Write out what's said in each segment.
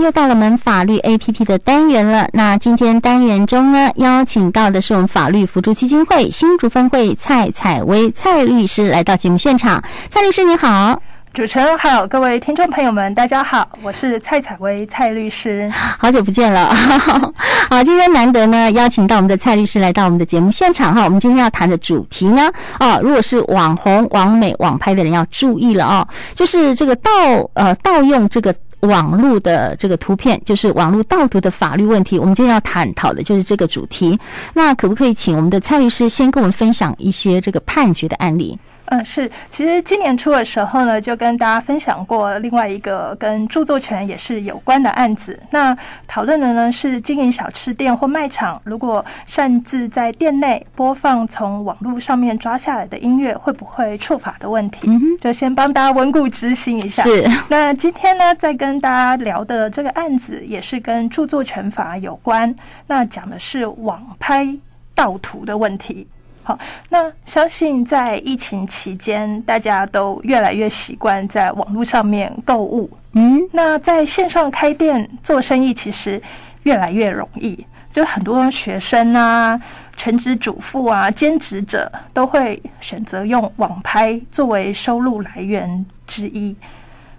又到了我们法律 APP 的单元了。那今天单元中呢，邀请到的是我们法律辅助基金会新竹分会蔡采薇蔡律师来到节目现场。蔡律师你好。主持人好，各位听众朋友们，大家好，我是蔡采薇蔡律师，好久不见了。好，今天难得呢，邀请到我们的蔡律师来到我们的节目现场哈。我们今天要谈的主题呢，哦，如果是网红、网美、网拍的人要注意了哦，就是这个盗呃盗用这个网络的这个图片，就是网络盗图的法律问题。我们今天要探讨的就是这个主题。那可不可以请我们的蔡律师先跟我们分享一些这个判决的案例？嗯，是，其实今年初的时候呢，就跟大家分享过另外一个跟著作权也是有关的案子。那讨论的呢是经营小吃店或卖场，如果擅自在店内播放从网络上面抓下来的音乐，会不会触法的问题？嗯，就先帮大家温故知新一下。是。那今天呢，再跟大家聊的这个案子，也是跟著作权法有关。那讲的是网拍盗图的问题。好，那相信在疫情期间，大家都越来越习惯在网络上面购物。嗯，那在线上开店做生意，其实越来越容易。就很多学生啊、全职主妇啊、兼职者都会选择用网拍作为收入来源之一。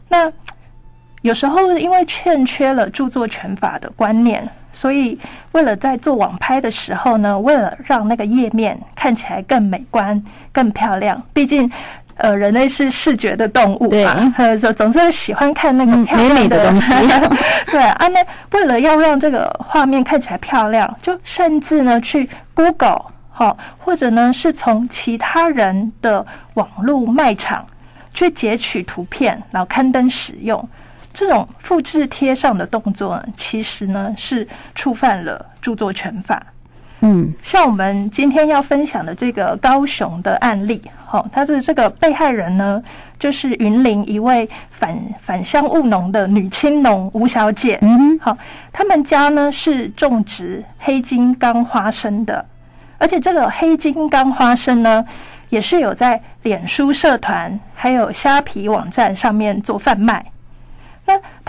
那有时候因为欠缺了著作权法的观念。所以，为了在做网拍的时候呢，为了让那个页面看起来更美观、更漂亮，毕竟，呃，人类是视觉的动物嘛，呃，总总是喜欢看那个 漂亮的、美美的 东西。对啊，那为了要让这个画面看起来漂亮，就甚至呢去 Google 好，或者呢是从其他人的网络卖场去截取图片，然后刊登使用。这种复制贴上的动作，其实呢是触犯了著作权法。嗯，像我们今天要分享的这个高雄的案例，好，他的这个被害人呢，就是云林一位返返乡务农的女青农吴小姐。嗯，好，他们家呢是种植黑金刚花生的，而且这个黑金刚花生呢，也是有在脸书社团还有虾皮网站上面做贩卖。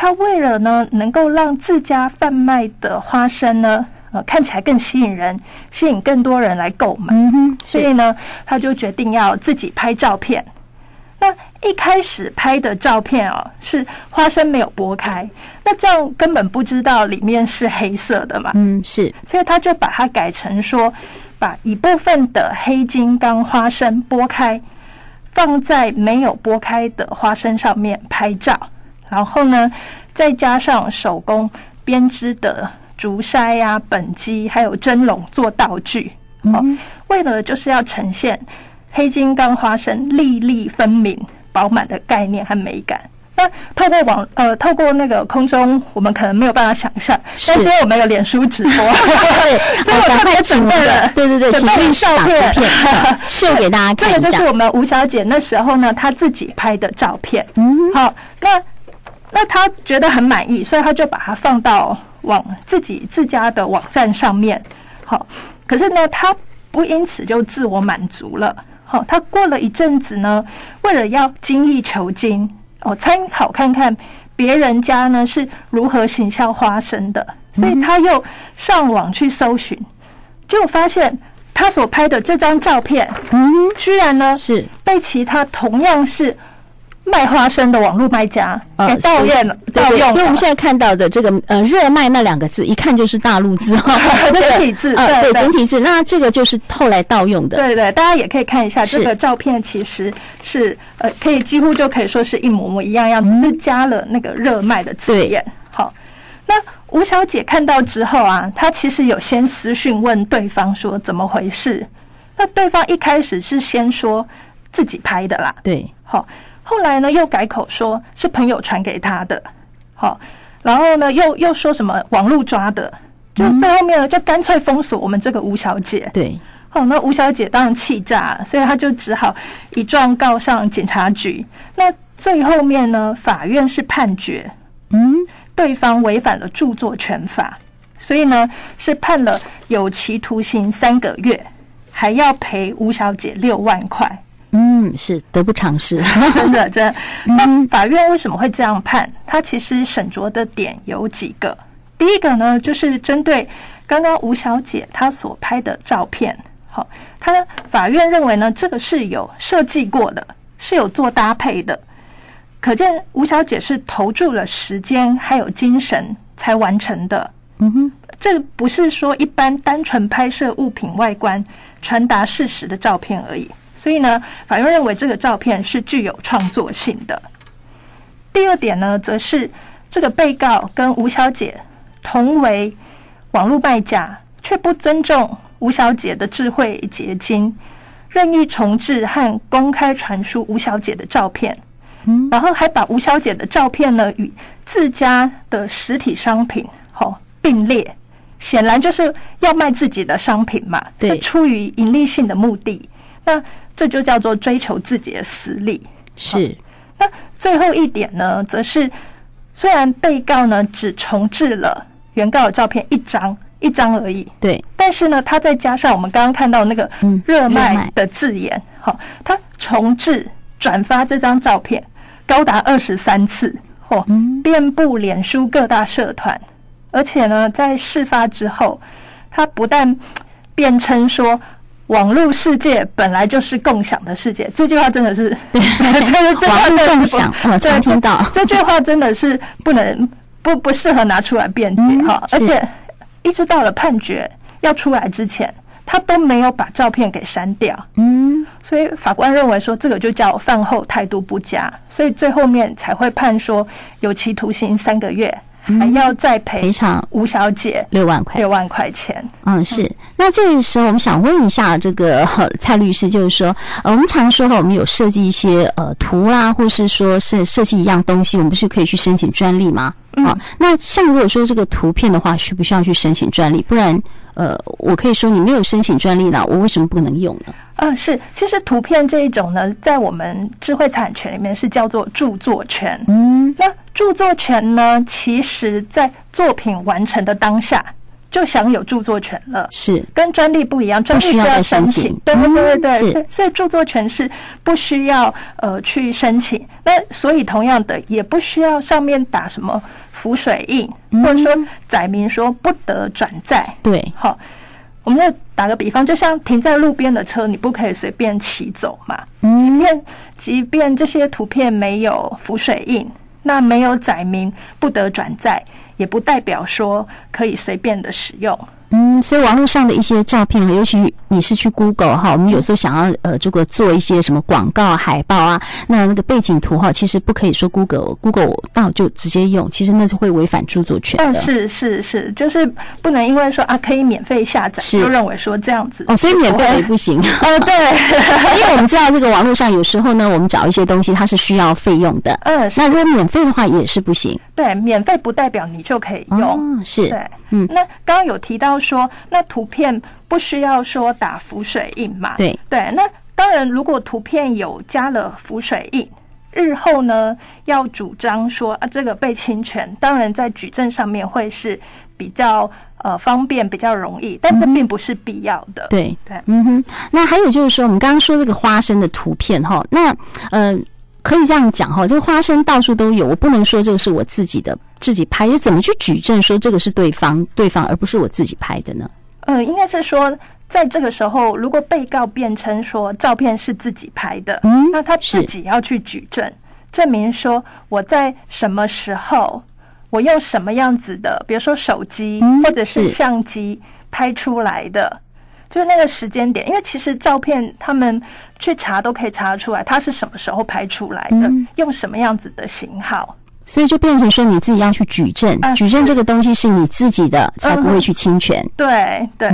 那他为了呢，能够让自家贩卖的花生呢，呃，看起来更吸引人，吸引更多人来购买，所以呢，他就决定要自己拍照片。那一开始拍的照片哦，是花生没有剥开，那这样根本不知道里面是黑色的嘛。嗯，是，所以他就把它改成说，把一部分的黑金刚花生剥开，放在没有剥开的花生上面拍照。然后呢，再加上手工编织的竹筛呀、啊、本机，还有蒸笼做道具，好，为了就是要呈现黑金刚花生粒粒分明、饱满的概念和美感。那透过网呃，透过那个空中，我们可能没有办法想象。但今天我们有脸书直播，对，所以我特别准备了，对对对，准备照片秀给大家看。这个就是我们吴小姐那时候呢，她自己拍的照片。嗯，好，那。那他觉得很满意，所以他就把它放到网自己自家的网站上面。好，可是呢，他不因此就自我满足了。好，他过了一阵子呢，为了要精益求精，哦，参考看看别人家呢是如何行销花生的，所以他又上网去搜寻，就发现他所拍的这张照片，嗯，居然呢是被其他同样是。卖花生的网络卖家呃盗用了，盗用。所以我们现在看到的这个呃“热卖”那两个字，一看就是大陆字哈，简体字啊，对简体字。那这个就是后来盗用的。对对，大家也可以看一下这个照片，其实是呃，可以几乎就可以说是一模模一样样，只是加了那个“热卖”的字眼。好，那吴小姐看到之后啊，她其实有先私讯问对方说怎么回事。那对方一开始是先说自己拍的啦，对，好。后来呢，又改口说是朋友传给他的，好，然后呢，又又说什么网络抓的，就在后面呢，就干脆封锁我们这个吴小姐。对，好，那吴小姐当然气炸，所以她就只好一状告上警察局。那最后面呢，法院是判决，嗯，对方违反了著作权法，所以呢是判了有期徒刑三个月，还要赔吴小姐六万块。嗯，是得不偿失，真 的真的。那法院为什么会这样判？他其实审酌的点有几个。第一个呢，就是针对刚刚吴小姐她所拍的照片，好，他法院认为呢，这个是有设计过的，是有做搭配的，可见吴小姐是投注了时间还有精神才完成的。嗯哼，这不是说一般单纯拍摄物品外观、传达事实的照片而已。所以呢，法院认为这个照片是具有创作性的。第二点呢，则是这个被告跟吴小姐同为网络卖家，却不尊重吴小姐的智慧结晶，任意重置和公开传输吴小姐的照片，然后还把吴小姐的照片呢与自家的实体商品好并列，显然就是要卖自己的商品嘛，是出于盈利性的目的。那这就叫做追求自己的私利。是。那最后一点呢，则是虽然被告呢只重置了原告的照片一张一张而已，对，但是呢，他再加上我们刚刚看到那个热卖的字眼，好，他重置转发这张照片高达二十三次，哦，遍布脸书各大社团，而且呢，在事发之后，他不但辩称说。网络世界本来就是共享的世界，这句话真的是，对，网络共享，我常听到。这句话真的是不能不不适合拿出来辩解哈，而且一直到了判决要出来之前，他都没有把照片给删掉，嗯，所以法官认为说这个就叫饭后态度不佳，所以最后面才会判说有期徒刑三个月。还要再赔偿吴小姐六万块，六万块钱。嗯，是。那这个时候，我们想问一下这个 蔡律师，就是说，呃，我们常说哈，我们有设计一些呃图啦，或是说是设计一样东西，我们不是可以去申请专利吗？啊，那像如果说这个图片的话，需不需要去申请专利？不然，呃，我可以说你没有申请专利呢，我为什么不能用呢？嗯，是。其实图片这一种呢，在我们智慧产权里面是叫做著作权。嗯，那。著作权呢，其实在作品完成的当下就享有著作权了，是跟专利不一样，专利需要申请。对对对对，所以所以著作权是不需要呃去申请。那所以同样的，也不需要上面打什么浮水印，或者说载明说不得转载。对，好，我们就打个比方，就像停在路边的车，你不可以随便骑走嘛。即便即便这些图片没有浮水印。那没有载明不得转载，也不代表说可以随便的使用。嗯，所以网络上的一些照片，尤其你是去 Google 哈，我们有时候想要呃，这个做一些什么广告海报啊，那那个背景图哈，其实不可以说 Google Google 到就直接用，其实那是会违反著作权的。嗯，是是是，就是不能因为说啊可以免费下载，就认为说这样子哦，所以免费也不行。哦，对，因为我们知道这个网络上有时候呢，我们找一些东西它是需要费用的。嗯，那如果免费的话也是不行。对，免费不代表你就可以用。哦，是。对，嗯，那刚刚有提到。说那图片不需要说打浮水印嘛？对对，那当然，如果图片有加了浮水印，日后呢要主张说啊这个被侵权，当然在举证上面会是比较呃方便、比较容易，但这并不是必要的。嗯、对对，嗯哼。那还有就是说，我们刚刚说这个花生的图片哈，那呃可以这样讲哈，这个花生到处都有，我不能说这个是我自己的。自己拍，怎么去举证说这个是对方对方，而不是我自己拍的呢？嗯，应该是说，在这个时候，如果被告辩称说照片是自己拍的，嗯，那他自己要去举证，证明说我在什么时候，我用什么样子的，比如说手机或者是相机拍出来的，就是那个时间点。因为其实照片他们去查都可以查得出来，它是什么时候拍出来的，用什么样子的型号。所以就变成说你自己要去举证，举证这个东西是你自己的，才不会去侵权。对对。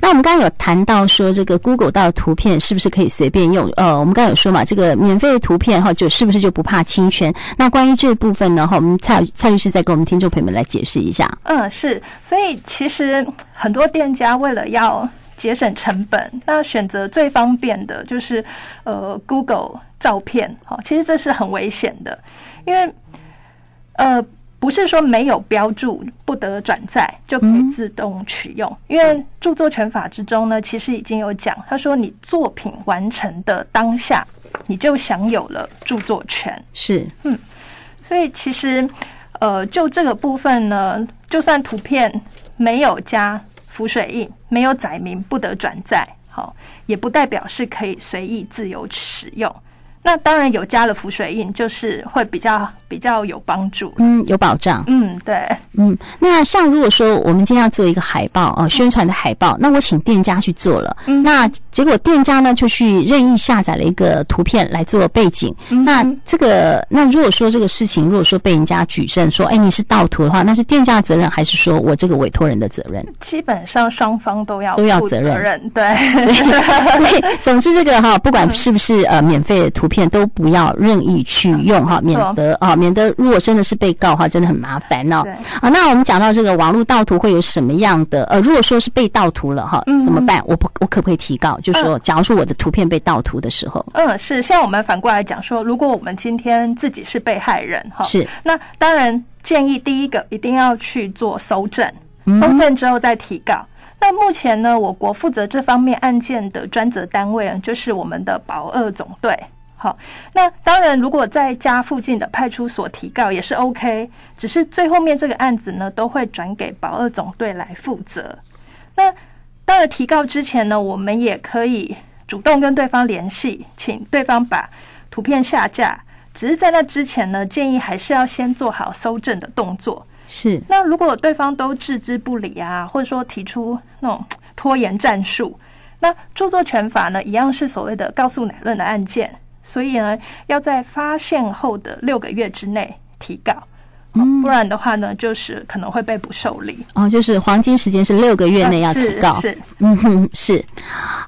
那我们刚刚有谈到说，这个 Google 到图片是不是可以随便用？呃，我们刚刚有说嘛，这个免费的图片哈，就是不是就不怕侵权？那关于这部分呢，哈，我们蔡蔡律师再给我们听众朋友们来解释一下。嗯，是。所以其实很多店家为了要节省成本，那选择最方便的就是呃 Google 照片。哈，其实这是很危险的，因为。呃，不是说没有标注不得转载就可以自动取用，嗯、因为著作权法之中呢，其实已经有讲，他说你作品完成的当下，你就享有了著作权。是，嗯，所以其实，呃，就这个部分呢，就算图片没有加浮水印，没有载明不得转载，好，也不代表是可以随意自由使用。那当然有加了浮水印，就是会比较比较有帮助，嗯，有保障，嗯，对，嗯。那像如果说我们今天要做一个海报呃，宣传的海报，那我请店家去做了，嗯，那结果店家呢就去任意下载了一个图片来做背景，嗯，那这个那如果说这个事情如果说被人家举证说，哎，你是盗图的话，那是店家的责任还是说我这个委托人的责任？基本上双方都要都要责任，对，所以 所以总之这个哈，不管是不是呃免费的图。片都不要任意去用哈，免得啊，免得如果真的是被告的话，真的很麻烦哦。啊，那我们讲到这个网络盗图会有什么样的呃，如果说是被盗图了哈，怎么办？我不，我可不可以提告？就说，假如说我的图片被盗图的时候，嗯，是。现在我们反过来讲说，如果我们今天自己是被害人哈，是。那当然建议第一个一定要去做搜证，搜证之后再提告。那目前呢，我国负责这方面案件的专责单位就是我们的保二总队。好，那当然，如果在家附近的派出所提告也是 OK，只是最后面这个案子呢，都会转给保二总队来负责。那到了，提告之前呢，我们也可以主动跟对方联系，请对方把图片下架。只是在那之前呢，建议还是要先做好搜证的动作。是。那如果对方都置之不理啊，或者说提出那种拖延战术，那著作权法呢，一样是所谓的告诉乃论的案件。所以呢，要在发现后的六个月之内提告，嗯不然的话呢，就是可能会被不受理。哦，就是黄金时间是六个月内要提告。是，嗯哼，是。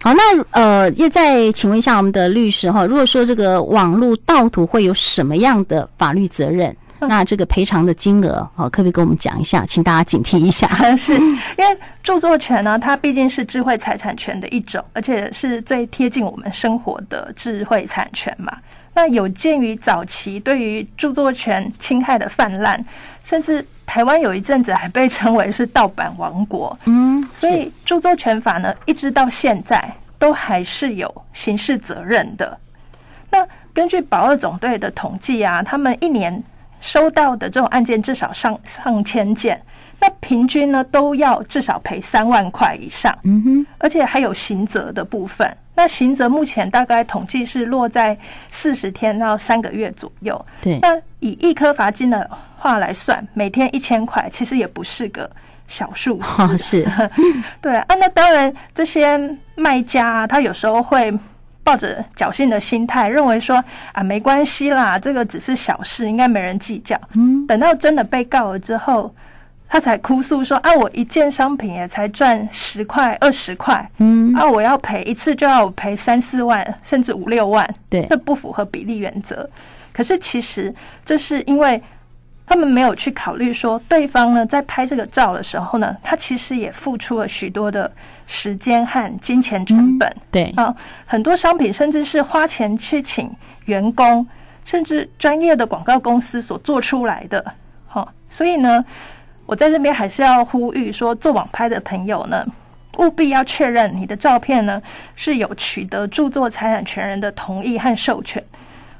好，那呃，又再请问一下我们的律师哈，如果说这个网络盗图会有什么样的法律责任？那这个赔偿的金额，好，可不可以跟我们讲一下？请大家警惕一下。是因为著作权呢，它毕竟是智慧财产权的一种，而且是最贴近我们生活的智慧产权嘛。那有鉴于早期对于著作权侵害的泛滥，甚至台湾有一阵子还被称为是盗版王国。嗯，所以著作权法呢，一直到现在都还是有刑事责任的。那根据保二总队的统计啊，他们一年。收到的这种案件至少上上千件，那平均呢都要至少赔三万块以上。嗯哼，而且还有刑责的部分。那刑责目前大概统计是落在四十天到三个月左右。对，那以一颗罚金的话来算，每天一千块，其实也不是个小数字。哦，是，对啊。那当然，这些卖家啊，他有时候会。抱着侥幸的心态，认为说啊，没关系啦，这个只是小事，应该没人计较。嗯，等到真的被告了之后，他才哭诉说啊，我一件商品也才赚十块、二十块，嗯，啊，我要赔一次就要赔三四万，甚至五六万，对，这不符合比例原则。可是其实这是因为他们没有去考虑说，对方呢在拍这个照的时候呢，他其实也付出了许多的。时间和金钱成本，对啊，很多商品甚至是花钱去请员工，甚至专业的广告公司所做出来的。好，所以呢，我在这边还是要呼吁说，做网拍的朋友呢，务必要确认你的照片呢是有取得著作财产权人的同意和授权，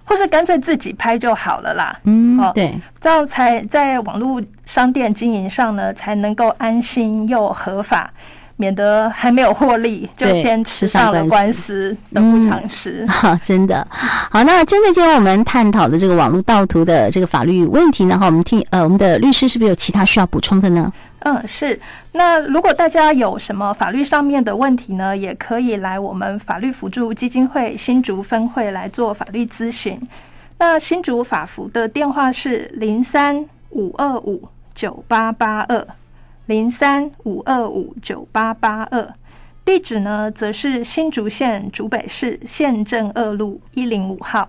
或是干脆自己拍就好了啦。嗯，对，这样才在网络商店经营上呢，才能够安心又合法。免得还没有获利，就先吃上了官司，得不偿失。好，真的好。那针对今天我们探讨的这个网络盗图的这个法律问题呢，哈，我们听呃，我们的律师是不是有其他需要补充的呢？嗯，是。那如果大家有什么法律上面的问题呢，也可以来我们法律辅助基金会新竹分会来做法律咨询。那新竹法服的电话是零三五二五九八八二。零三五二五九八八二，地址呢，则是新竹县竹北市县政二路一零五号。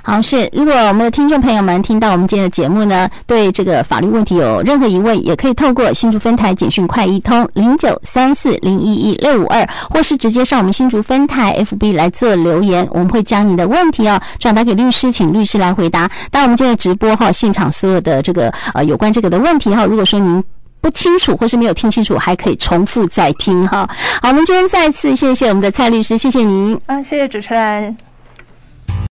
好，是如果我们的听众朋友们听到我们今天的节目呢，对这个法律问题有任何疑问，也可以透过新竹分台简讯快易通零九三四零一一六五二，或是直接上我们新竹分台 FB 来做留言，我们会将你的问题哦转达给律师，请律师来回答。当我们今天直播哈，现场所有的这个呃有关这个的问题哈，如果说您不清楚或是没有听清楚，还可以重复再听哈。好，我们今天再次谢谢我们的蔡律师，谢谢您。啊，谢谢主持人。